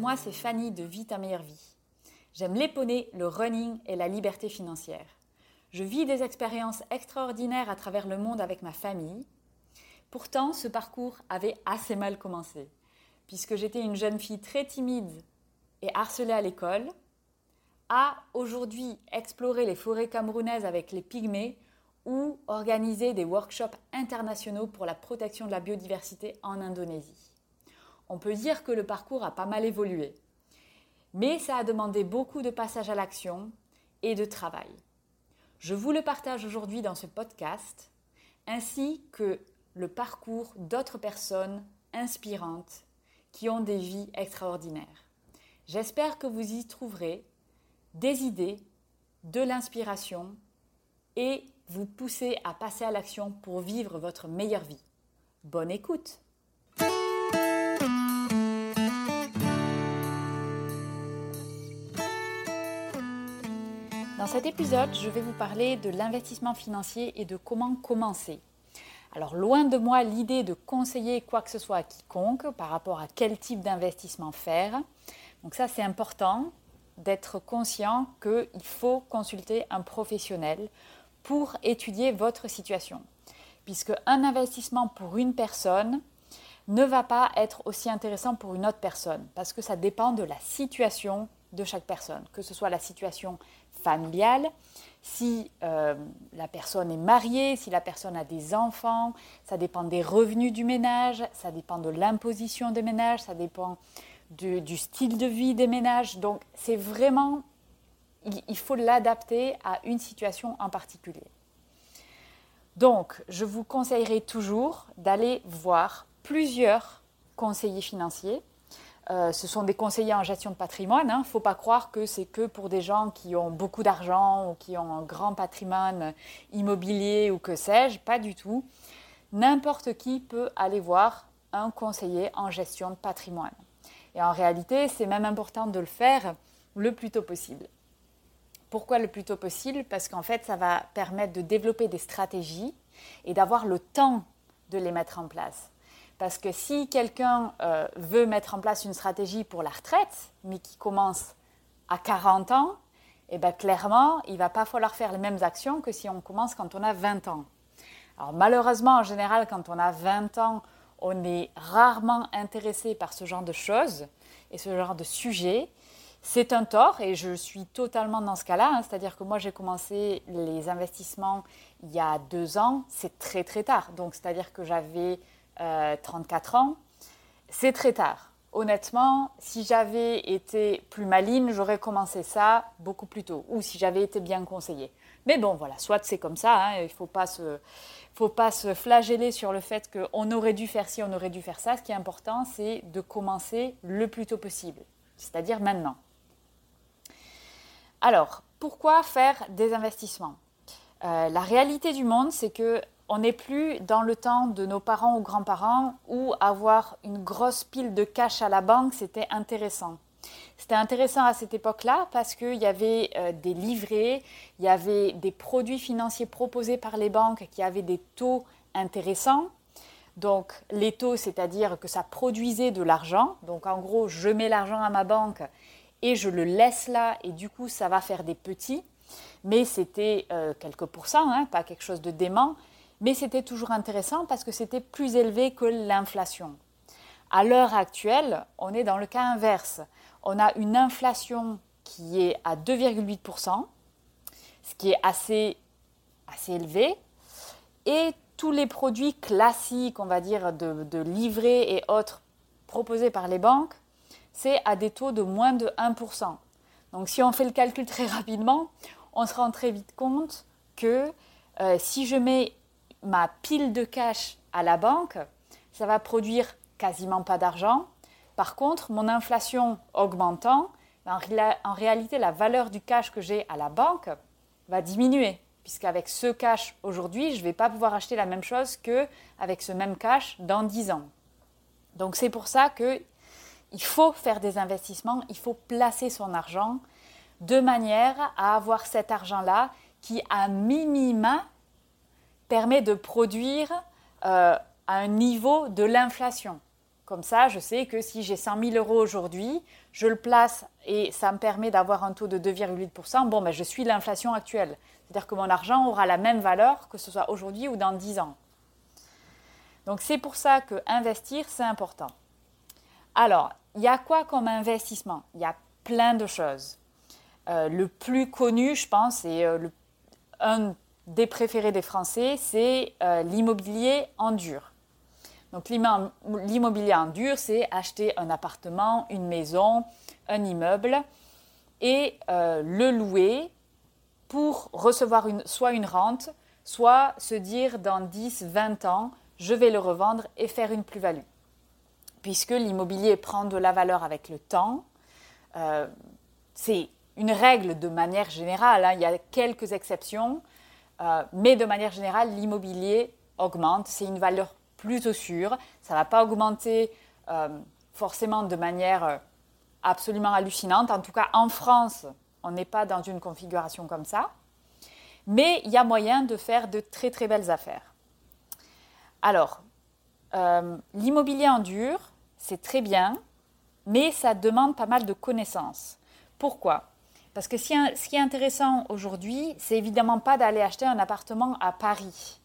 Moi c'est Fanny de Vie ta meilleure vie. J'aime les le running et la liberté financière. Je vis des expériences extraordinaires à travers le monde avec ma famille. Pourtant, ce parcours avait assez mal commencé, puisque j'étais une jeune fille très timide et harcelée à l'école, à aujourd'hui explorer les forêts camerounaises avec les pygmées ou organiser des workshops internationaux pour la protection de la biodiversité en Indonésie on peut dire que le parcours a pas mal évolué. Mais ça a demandé beaucoup de passage à l'action et de travail. Je vous le partage aujourd'hui dans ce podcast, ainsi que le parcours d'autres personnes inspirantes qui ont des vies extraordinaires. J'espère que vous y trouverez des idées, de l'inspiration et vous pousser à passer à l'action pour vivre votre meilleure vie. Bonne écoute Dans cet épisode, je vais vous parler de l'investissement financier et de comment commencer. Alors loin de moi l'idée de conseiller quoi que ce soit à quiconque par rapport à quel type d'investissement faire. Donc ça c'est important d'être conscient qu'il faut consulter un professionnel pour étudier votre situation. Puisque un investissement pour une personne ne va pas être aussi intéressant pour une autre personne, parce que ça dépend de la situation de chaque personne, que ce soit la situation familiale, si euh, la personne est mariée, si la personne a des enfants, ça dépend des revenus du ménage, ça dépend de l'imposition des ménages, ça dépend du, style de vie des ménages. Donc c'est vraiment, il faut l'adapter à une situation en particulier. Donc je vous conseillerais toujours d'aller voir plusieurs conseillers financiers euh, ce sont des conseillers en gestion de patrimoine. Il hein. ne faut pas croire que c'est que pour des gens qui ont beaucoup d'argent ou qui ont un grand patrimoine immobilier ou que sais-je. Pas du tout. N'importe qui peut aller voir un conseiller en gestion de patrimoine. Et en réalité, c'est même important de le faire le plus tôt possible. Pourquoi le plus tôt possible? Parce qu'en fait, ça va permettre de développer des stratégies et d'avoir le temps de les mettre en place. Parce que si quelqu'un euh, veut mettre en place une stratégie pour la retraite, mais qui commence à 40 ans, eh bien, clairement, il ne va pas falloir faire les mêmes actions que si on commence quand on a 20 ans. Alors malheureusement, en général, quand on a 20 ans, on est rarement intéressé par ce genre de choses et ce genre de sujets. C'est un tort et je suis totalement dans ce cas-là. Hein. C'est-à-dire que moi, j'ai commencé les investissements il y a deux ans. C'est très très tard. Donc, c'est-à-dire que j'avais 34 euh, ans, c'est très tard. Honnêtement, si j'avais été plus maligne, j'aurais commencé ça beaucoup plus tôt, ou si j'avais été bien conseillée. Mais bon, voilà, soit c'est comme ça, hein, il ne faut pas, se, flageller sur le fait qu'on aurait dû faire ci, on aurait dû faire ça. Ce qui est important, c'est de commencer le plus tôt possible, c'est-à-dire maintenant. Alors, pourquoi faire des investissements? Euh, La réalité du monde, c'est que on n'est plus dans le temps de nos parents ou grands-parents où avoir une grosse pile de cash à la banque, c'était intéressant. C'était intéressant à cette époque-là parce qu'il y avait euh, des livrets, il y avait des produits financiers proposés par les banques qui avaient des taux intéressants. Donc les taux, c'est-à-dire que ça produisait de l'argent. Donc en gros, je mets l'argent à ma banque et je le laisse là et du coup ça va faire des petits. Mais c'était euh, quelques pourcents, hein, pas quelque chose de dément, mais c'était toujours intéressant parce que c'était plus élevé que l'inflation. À l'heure actuelle, on est dans le cas inverse. On a une inflation qui est à 2,8%, ce qui est assez, assez élevé, et tous les produits classiques, on va dire, de, de livret et autres proposés par les banques, c'est à des taux de moins de 1%. Donc si on fait le calcul très rapidement, on se rend très vite compte que euh, si je mets ma pile de cash à la banque, ça va produire quasiment pas d'argent. Par contre, mon inflation augmentant, en, réalité, la valeur du cash que j'ai à la banque va diminuer, puisqu'avec ce cash aujourd'hui, je ne vais pas pouvoir acheter la même chose qu'avec ce même cash dans 10 ans. Donc c'est pour ça que il faut faire des investissements, il faut placer son argent de manière à avoir cet argent-là qui, à minima, permet de produire euh, à un niveau de l'inflation. Comme ça, je sais que si j'ai 100 000 euros aujourd'hui, je le place et ça me permet d'avoir un taux de 2,8%. Bon, ben, je suis l'inflation actuelle. C'est-à-dire que mon argent aura la même valeur que ce soit aujourd'hui ou dans 10 ans. Donc c'est pour ça que investir, c'est important. Alors, il y a quoi comme investissement? Il y a plein de choses. Euh, le plus connu, je pense, et euh, un des préférés des Français, c'est euh, l'immobilier en dur. Donc l'immobilier en dur, c'est acheter un appartement, une maison, un immeuble et le louer pour recevoir soit une rente, soit se dire dans 10, 20 ans, je vais le revendre et faire une plus-value puisque l'immobilier prend de la valeur avec le temps. Euh, c'est une règle de manière générale, hein. il y a quelques exceptions, euh, mais de manière générale, l'immobilier augmente, c'est une valeur plutôt sûre, ça ne va pas augmenter euh, forcément de manière absolument hallucinante, en tout cas en France, on n'est pas dans une configuration comme ça, mais il y a moyen de faire de très très belles affaires. Alors, l'immobilier en dur, c'est très bien, mais ça demande pas mal de connaissances. Pourquoi? Parce que ce qui est intéressant aujourd'hui, c'est évidemment pas d'aller acheter un appartement à Paris.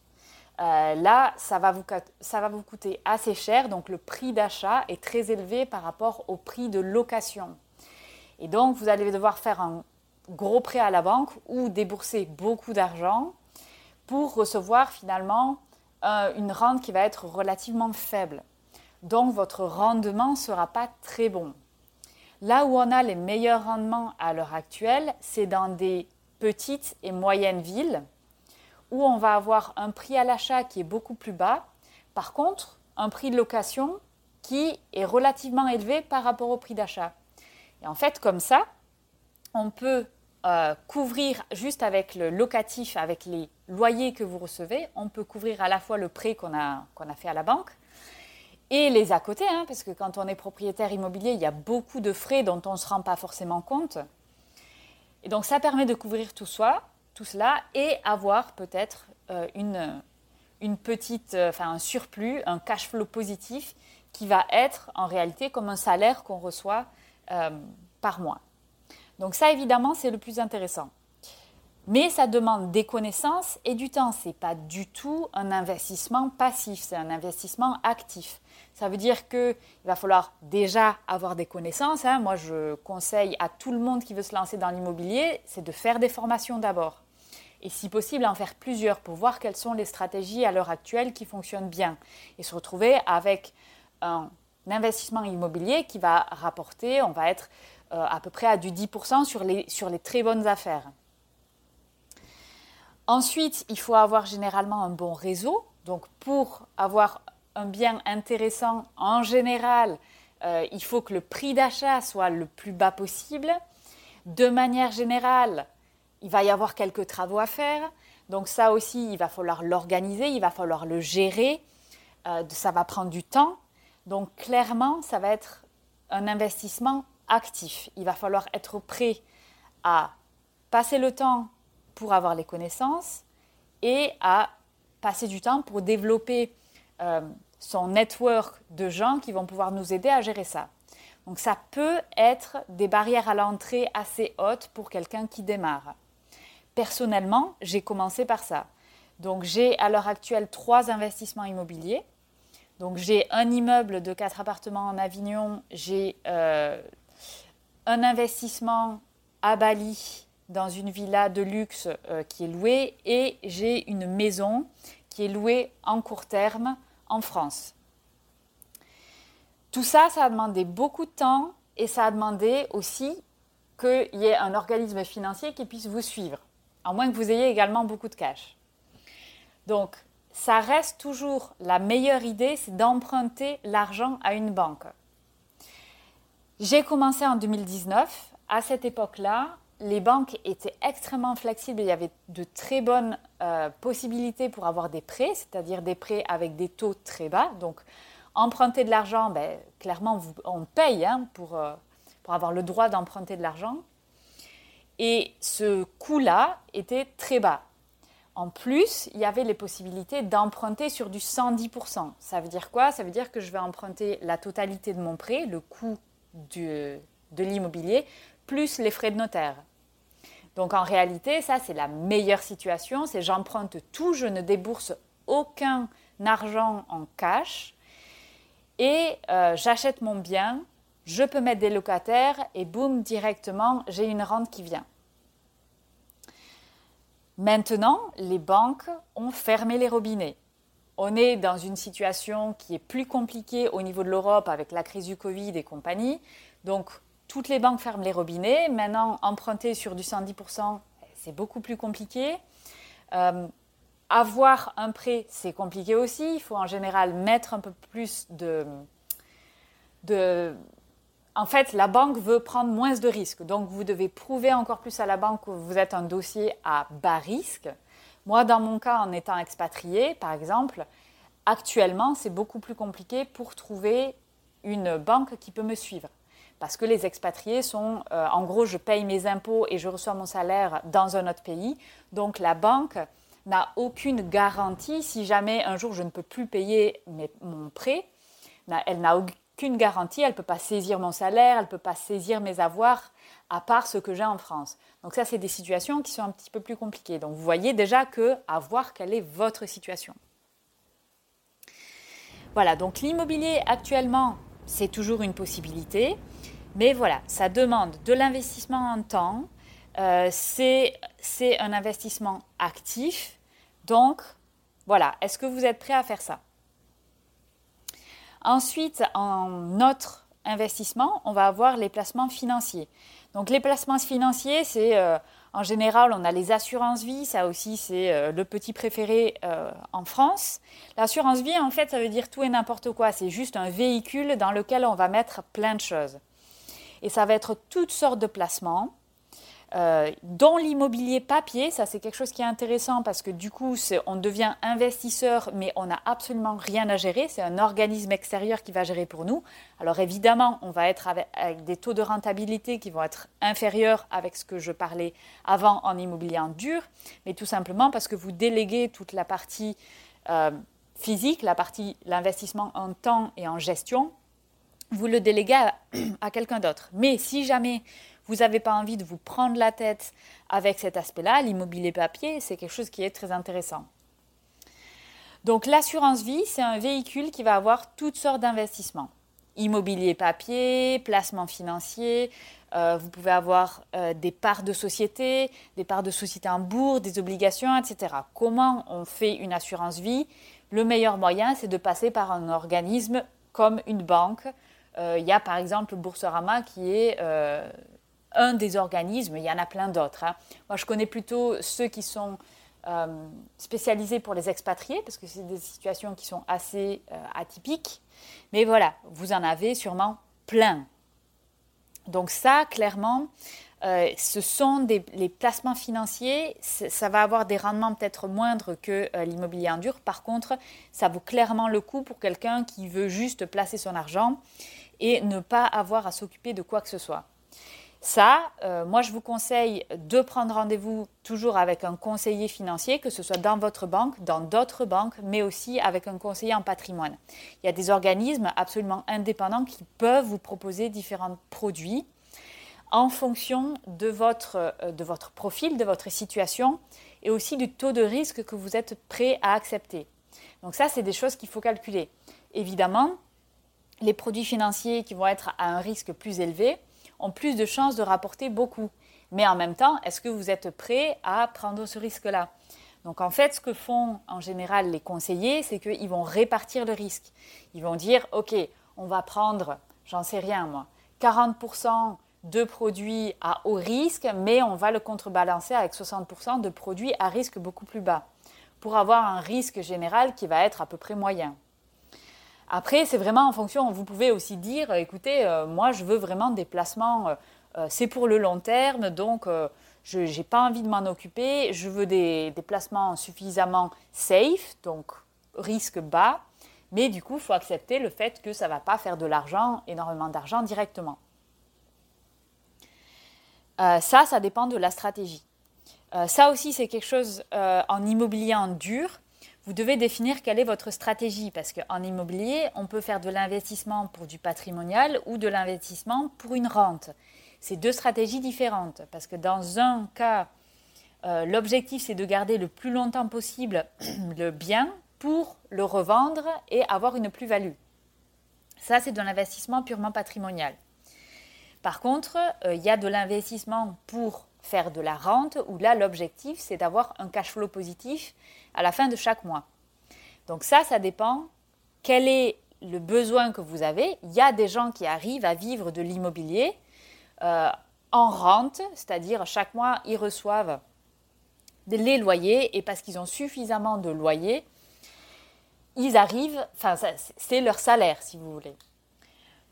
Euh, là, ça va, vous, coûter assez cher, donc le prix d'achat est très élevé par rapport au prix de location. Et donc, vous allez devoir faire un gros prêt à la banque ou débourser beaucoup d'argent pour recevoir finalement euh, une rente qui va être relativement faible donc votre rendement ne sera pas très bon. Là où on a les meilleurs rendements à l'heure actuelle, c'est dans des petites et moyennes villes où on va avoir un prix à l'achat qui est beaucoup plus bas. Par contre, un prix de location qui est relativement élevé par rapport au prix d'achat. Et en fait, comme ça, on peut euh, couvrir juste avec le locatif, avec les loyers que vous recevez, on peut couvrir à la fois le prêt qu'on a, qu'on a fait à la banque, et les à côté, hein, parce que quand on est propriétaire immobilier, il y a beaucoup de frais dont on ne se rend pas forcément compte. Et donc ça permet de couvrir tout, tout cela et avoir peut-être euh, une, une petite, euh, un surplus, un cash flow positif qui va être en réalité comme un salaire qu'on reçoit euh, par mois. Donc ça évidemment c'est le plus intéressant. Mais ça demande des connaissances et du temps. Ce n'est pas du tout un investissement passif, c'est un investissement actif. Ça veut dire qu'il va falloir déjà avoir des connaissances. Hein. Moi, je conseille à tout le monde qui veut se lancer dans l'immobilier, c'est de faire des formations d'abord. Et si possible, en faire plusieurs pour voir quelles sont les stratégies à l'heure actuelle qui fonctionnent bien. Et se retrouver avec un investissement immobilier qui va rapporter, on va être euh, à peu près à du 10% sur les, sur les très bonnes affaires. Ensuite, il faut avoir généralement un bon réseau. Donc pour avoir un bien intéressant en général, euh, il faut que le prix d'achat soit le plus bas possible. De manière générale, il va y avoir quelques travaux à faire. Donc ça aussi, il va falloir l'organiser, il va falloir le gérer. Euh, ça va prendre du temps. Donc clairement, ça va être un investissement actif. Il va falloir être prêt à passer le temps pour avoir les connaissances et à passer du temps pour développer euh, son network de gens qui vont pouvoir nous aider à gérer ça. Donc ça peut être des barrières à l'entrée assez hautes pour quelqu'un qui démarre. Personnellement, j'ai commencé par ça. Donc j'ai à l'heure actuelle trois investissements immobiliers. Donc j'ai un immeuble de quatre appartements en Avignon, j'ai euh, un investissement à Bali dans une villa de luxe euh, qui est louée et j'ai une maison qui est louée en court terme en France. Tout ça, ça a demandé beaucoup de temps et ça a demandé aussi qu'il y ait un organisme financier qui puisse vous suivre, à moins que vous ayez également beaucoup de cash. Donc, ça reste toujours la meilleure idée, c'est d'emprunter l'argent à une banque. J'ai commencé en 2019. À cette époque-là, les banques étaient extrêmement flexibles. Il y avait de très bonnes euh, possibilités pour avoir des prêts, c'est-à-dire des prêts avec des taux très bas. Donc, emprunter de l'argent, ben, clairement, on paye hein, pour, euh, pour avoir le droit d'emprunter de l'argent. Et ce coût-là était très bas. En plus, il y avait les possibilités d'emprunter sur du 110%. Ça veut dire quoi? Ça veut dire que je vais emprunter la totalité de mon prêt, le coût de l'immobilier, plus les frais de notaire. Donc en réalité, ça c'est la meilleure situation, c'est j'emprunte tout, je ne débourse aucun argent en cash et euh, j'achète mon bien, je peux mettre des locataires et boum, directement, j'ai une rente qui vient. Maintenant, les banques ont fermé les robinets. On est dans une situation qui est plus compliquée au niveau de l'Europe avec la crise du Covid et compagnie. Donc, toutes les banques ferment les robinets. Maintenant, emprunter sur du 110%, c'est beaucoup plus compliqué. Euh, avoir un prêt, c'est compliqué aussi. Il faut en général mettre un peu plus de, En fait, la banque veut prendre moins de risques. Donc, vous devez prouver encore plus à la banque que vous êtes un dossier à bas risque. Moi, dans mon cas, en étant expatrié, par exemple, actuellement, c'est beaucoup plus compliqué pour trouver une banque qui peut me suivre. Parce que les expatriés sont, euh, en gros, je paye mes impôts et je reçois mon salaire dans un autre pays. Donc, la banque n'a aucune garantie si jamais un jour je ne peux plus payer mon prêt. Elle n'a aucune garantie, elle ne peut pas saisir mon salaire, elle ne peut pas saisir mes avoirs à part ce que j'ai en France. Donc ça, c'est des situations qui sont un petit peu plus compliquées. Donc vous voyez déjà que à voir quelle est votre situation. Voilà, donc l'immobilier actuellement, c'est toujours une possibilité, mais voilà, ça demande de l'investissement en temps, euh, c'est un investissement actif, donc, voilà, est-ce que vous êtes prêt à faire ça? Ensuite, en autre investissement, on va avoir les placements financiers. Donc les placements financiers, c'est euh, en général, on a les assurances vie, ça aussi c'est euh, le petit préféré en France. L'assurance vie, en fait, ça veut dire tout et n'importe quoi. C'est juste un véhicule dans lequel on va mettre plein de choses. Et ça va être toutes sortes de placements. Euh, dans l'immobilier papier, ça c'est quelque chose qui est intéressant parce que du coup on devient investisseur mais on n'a absolument rien à gérer, c'est un organisme extérieur qui va gérer pour nous. Alors évidemment on va être avec, des taux de rentabilité qui vont être inférieurs avec ce que je parlais avant en immobilier en dur, mais tout simplement parce que vous déléguez toute la partie euh, physique, la partie l'investissement en temps et en gestion, vous le déléguez à quelqu'un d'autre. Mais si jamais vous n'avez pas envie de vous prendre la tête avec cet aspect-là, l'immobilier papier, c'est quelque chose qui est très intéressant. Donc l'assurance vie, c'est un véhicule qui va avoir toutes sortes d'investissements. Immobilier papier, placement financier, euh, vous pouvez avoir euh, des parts de société, des parts de société en bourse, des obligations, etc. Comment on fait une assurance vie? Le meilleur moyen, c'est de passer par un organisme comme une banque. Euh, il y a par exemple Boursorama qui est un des organismes, il y en a plein d'autres. Hein. Moi, je connais plutôt ceux qui sont euh, spécialisés pour les expatriés, parce que c'est des situations qui sont assez euh, atypiques. Mais voilà, vous en avez sûrement plein. Donc ça, clairement, euh, ce sont les placements financiers. Ça va avoir des rendements peut-être moindres que l'immobilier en dur. Par contre, ça vaut clairement le coup pour quelqu'un qui veut juste placer son argent et ne pas avoir à s'occuper de quoi que ce soit. Ça, euh, moi, je vous conseille de prendre rendez-vous toujours avec un conseiller financier, que ce soit dans votre banque, dans d'autres banques, mais aussi avec un conseiller en patrimoine. Il y a des organismes absolument indépendants qui peuvent vous proposer différents produits en fonction de votre, euh, de votre profil, de votre situation et aussi du taux de risque que vous êtes prêt à accepter. Donc ça, c'est des choses qu'il faut calculer. Évidemment, les produits financiers qui vont être à un risque plus élevé, ont plus de chances de rapporter beaucoup. Mais en même temps, est-ce que vous êtes prêt à prendre ce risque-là? Donc en fait, ce que font en général les conseillers, c'est qu'ils vont répartir le risque. Ils vont dire, OK, on va prendre, j'en sais rien moi, 40% de produits à haut risque, mais on va le contrebalancer avec 60% de produits à risque beaucoup plus bas, pour avoir un risque général qui va être à peu près moyen. Après, c'est vraiment en fonction, vous pouvez aussi dire, écoutez, euh, moi je veux vraiment des placements, euh, euh, c'est pour le long terme, donc je n'ai pas envie de m'en occuper, je veux des, des, placements suffisamment safe, donc risque bas, mais du coup, il faut accepter le fait que ça ne va pas faire de l'argent, énormément d'argent directement. ça, ça dépend de la stratégie. ça aussi, c'est quelque chose en immobilier en dur vous devez définir quelle est votre stratégie parce qu'en immobilier, on peut faire de l'investissement pour du patrimonial ou de l'investissement pour une rente. C'est deux stratégies différentes parce que dans un cas, euh, l'objectif c'est de garder le plus longtemps possible le bien pour le revendre et avoir une plus-value. Ça, c'est de l'investissement purement patrimonial. Par contre, euh, il y a de l'investissement pour faire de la rente, où là, l'objectif, c'est d'avoir un cash flow positif à la fin de chaque mois. Donc ça, ça dépend quel est le besoin que vous avez. Il y a des gens qui arrivent à vivre de l'immobilier euh, en rente, c'est-à-dire chaque mois, ils reçoivent les loyers et parce qu'ils ont suffisamment de loyers, ils arrivent, enfin, c'est leur salaire, si vous voulez.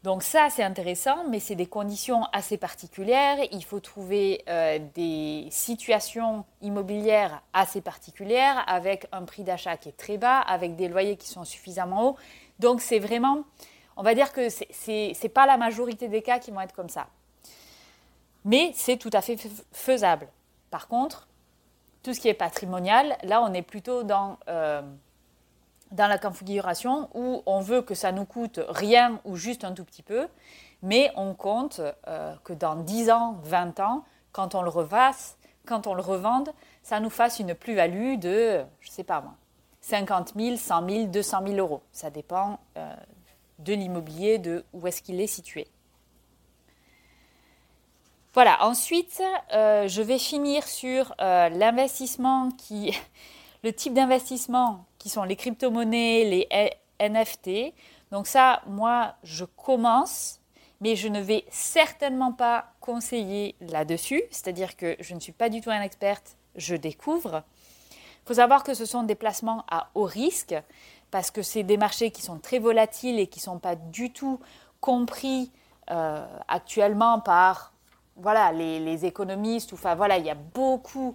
Donc ça, c'est intéressant, mais c'est des conditions assez particulières. Il faut trouver euh, des situations immobilières assez particulières, avec un prix d'achat qui est très bas, avec des loyers qui sont suffisamment hauts. Donc c'est vraiment, on va dire que ce n'est pas la majorité des cas qui vont être comme ça. Mais c'est tout à fait faisable. Par contre, tout ce qui est patrimonial, là, on est plutôt dans... Euh, dans la configuration où on veut que ça nous coûte rien ou juste un tout petit peu, mais on compte euh, que dans 10 ans, 20 ans, quand on le revasse, quand on le revende, ça nous fasse une plus-value de, je ne sais pas moi, 50 000, 100 000, 200 000 euros. Ça dépend euh, de l'immobilier, de où est-ce qu'il est situé. Voilà, ensuite, euh, je vais finir sur l'investissement qui, le type d'investissement qui sont les crypto-monnaies, les NFT. Donc ça, moi, je commence, mais je ne vais certainement pas conseiller là-dessus. C'est-à-dire que je ne suis pas du tout un experte, je découvre. Il faut savoir que ce sont des placements à haut risque parce que c'est des marchés qui sont très volatiles et qui ne sont pas du tout compris euh, actuellement par voilà, les, économistes. Enfin, voilà, il y a beaucoup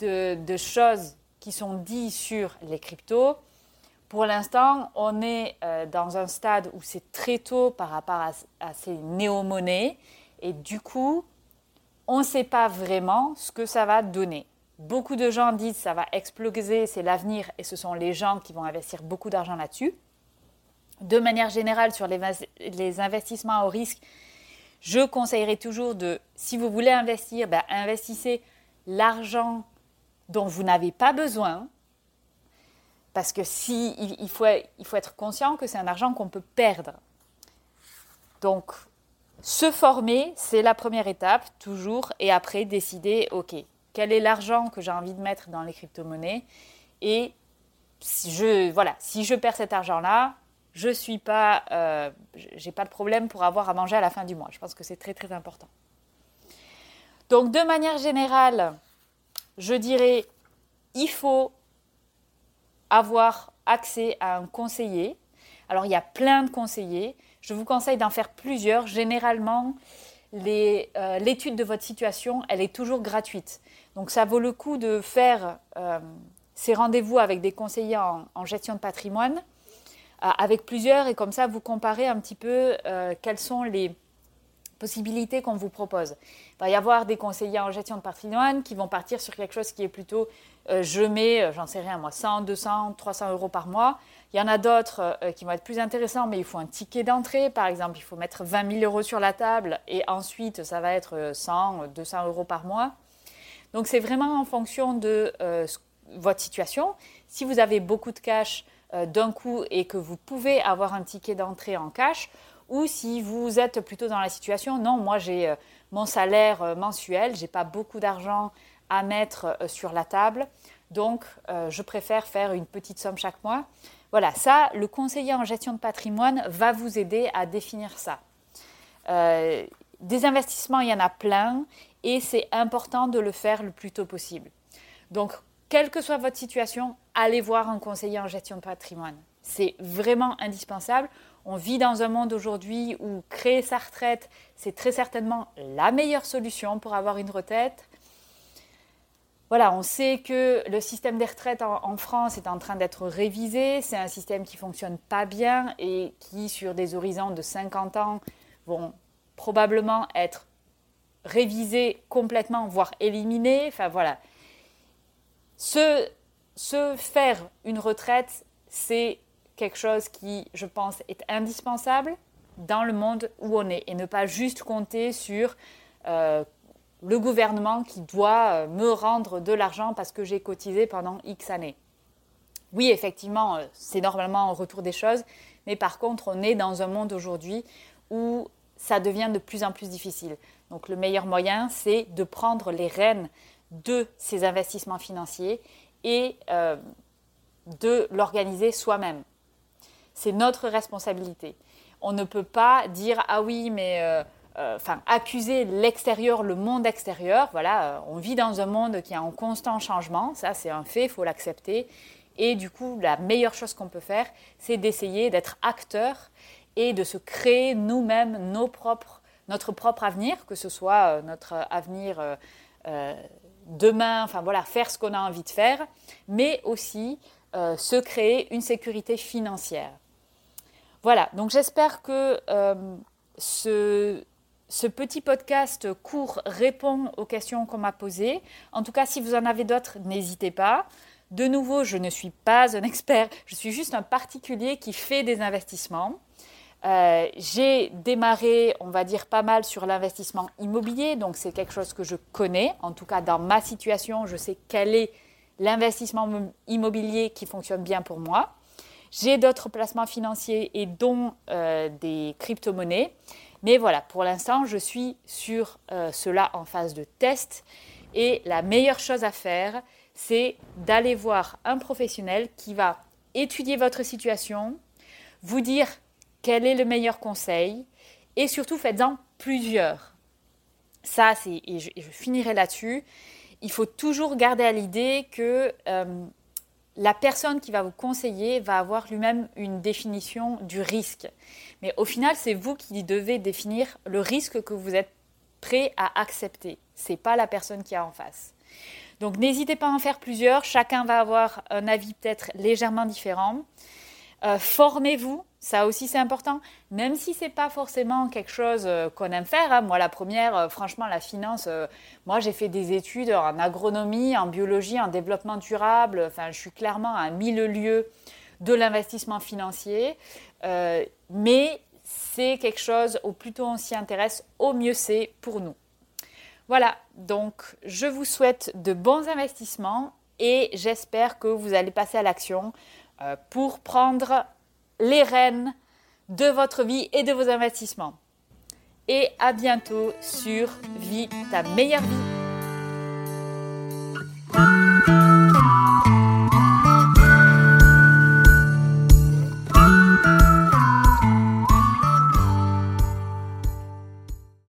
de choses qui sont dits sur les cryptos. Pour l'instant, on est euh, dans un stade où c'est très tôt par rapport à, ces néo-monnaies et du coup, on ne sait pas vraiment ce que ça va donner. Beaucoup de gens disent que ça va exploser, c'est l'avenir et ce sont les gens qui vont investir beaucoup d'argent là-dessus. De manière générale, sur les, les, investissements au risque, je conseillerais toujours de, si vous voulez investir, ben, investissez l'argent dont vous n'avez pas besoin, parce que si, il, faut, être conscient que c'est un argent qu'on peut perdre. Donc, se former, c'est la première étape, toujours, et après décider, OK, quel est l'argent que j'ai envie de mettre dans les crypto-monnaies Et si je, voilà, si je perds cet argent-là, je suis pas, euh, pas de problème pour avoir à manger à la fin du mois. Je pense que c'est très très important. Donc de manière générale, je dirais, il faut avoir accès à un conseiller. Alors il y a plein de conseillers. Je vous conseille d'en faire plusieurs. Généralement, euh, l'étude de votre situation, elle est toujours gratuite. Donc ça vaut le coup de faire euh, ces rendez-vous avec des conseillers en, gestion de patrimoine, euh, avec plusieurs, et comme ça vous comparez un petit peu quels sont les, possibilités qu'on vous propose. Il va y avoir des conseillers en gestion de patrimoine qui vont partir sur quelque chose qui est plutôt euh, je mets, euh, j'en sais rien moi, 100, 200, 300 euros par mois. Il y en a d'autres euh, qui vont être plus intéressants, mais il faut un ticket d'entrée, par exemple. Il faut mettre 20 000 euros sur la table et ensuite ça va être 100, 200 euros par mois. Donc c'est vraiment en fonction de votre situation. Si vous avez beaucoup de cash d'un coup et que vous pouvez avoir un ticket d'entrée en cash, ou si vous êtes plutôt dans la situation, non, moi j'ai euh, mon salaire euh, mensuel, j'ai pas beaucoup d'argent à mettre euh, sur la table, donc je préfère faire une petite somme chaque mois. Voilà, ça, le conseiller en gestion de patrimoine va vous aider à définir ça. des investissements, il y en a plein et c'est important de le faire le plus tôt possible. Donc, quelle que soit votre situation, allez voir un conseiller en gestion de patrimoine. C'est vraiment indispensable. On vit dans un monde aujourd'hui où créer sa retraite, c'est très certainement la meilleure solution pour avoir une retraite. Voilà, on sait que le système des retraites en, France est en train d'être révisé. C'est un système qui fonctionne pas bien et qui, sur des horizons de 50 ans, vont probablement être révisés complètement, voire éliminés. Enfin voilà. Se, se faire une retraite, c'est quelque chose qui, je pense, est indispensable dans le monde où on est et ne pas juste compter sur euh, le gouvernement qui doit euh, me rendre de l'argent parce que j'ai cotisé pendant X années. Oui, effectivement, euh, c'est normalement un retour des choses, mais par contre, on est dans un monde aujourd'hui où ça devient de plus en plus difficile. Donc le meilleur moyen, c'est de prendre les rênes de ces investissements financiers et de l'organiser soi-même c'est notre responsabilité. On ne peut pas dire ah oui, mais euh, euh, enfin accuser l'extérieur, le monde extérieur. Voilà, euh, on vit dans un monde qui est en constant changement. Ça, c'est un fait, il faut l'accepter. Et du coup, la meilleure chose qu'on peut faire, c'est d'essayer d'être acteur et de se créer nous-mêmes notre propre avenir, que ce soit notre avenir demain, enfin voilà, faire ce qu'on a envie de faire, mais aussi se créer une sécurité financière. Voilà, donc j'espère que euh, ce, petit podcast court répond aux questions qu'on m'a posées. En tout cas, si vous en avez d'autres, n'hésitez pas. De nouveau, je ne suis pas un expert, je suis juste un particulier qui fait des investissements. Euh, j'ai démarré, on va dire, pas mal sur l'investissement immobilier, donc c'est quelque chose que je connais. En tout cas, dans ma situation, je sais quel est l'investissement immobilier qui fonctionne bien pour moi. J'ai d'autres placements financiers et dont euh, des crypto-monnaies. Mais voilà, pour l'instant, je suis sur euh, cela en phase de test. Et la meilleure chose à faire, c'est d'aller voir un professionnel qui va étudier votre situation, vous dire quel est le meilleur conseil et surtout faites-en plusieurs. Ça, c'est, et, je, finirai là-dessus, il faut toujours garder à l'idée que euh, la personne qui va vous conseiller va avoir lui-même une définition du risque. Mais au final, c'est vous qui devez définir le risque que vous êtes prêt à accepter. Ce n'est pas la personne qui est en face. Donc n'hésitez pas à en faire plusieurs. Chacun va avoir un avis peut-être légèrement différent. Euh, formez-vous, ça aussi c'est important, même si c'est pas forcément quelque chose euh, qu'on aime faire. Hein. Moi, la première, euh, franchement, la finance, moi j'ai fait des études en agronomie, en biologie, en développement durable. Enfin, je suis clairement à mille lieues de l'investissement financier, mais c'est quelque chose, au plus tôt on s'y intéresse, au mieux c'est pour nous. Voilà, donc je vous souhaite de bons investissements et j'espère que vous allez passer à l'action. Euh, pour prendre les rênes de votre vie et de vos investissements. Et à bientôt sur Vie ta meilleure vie.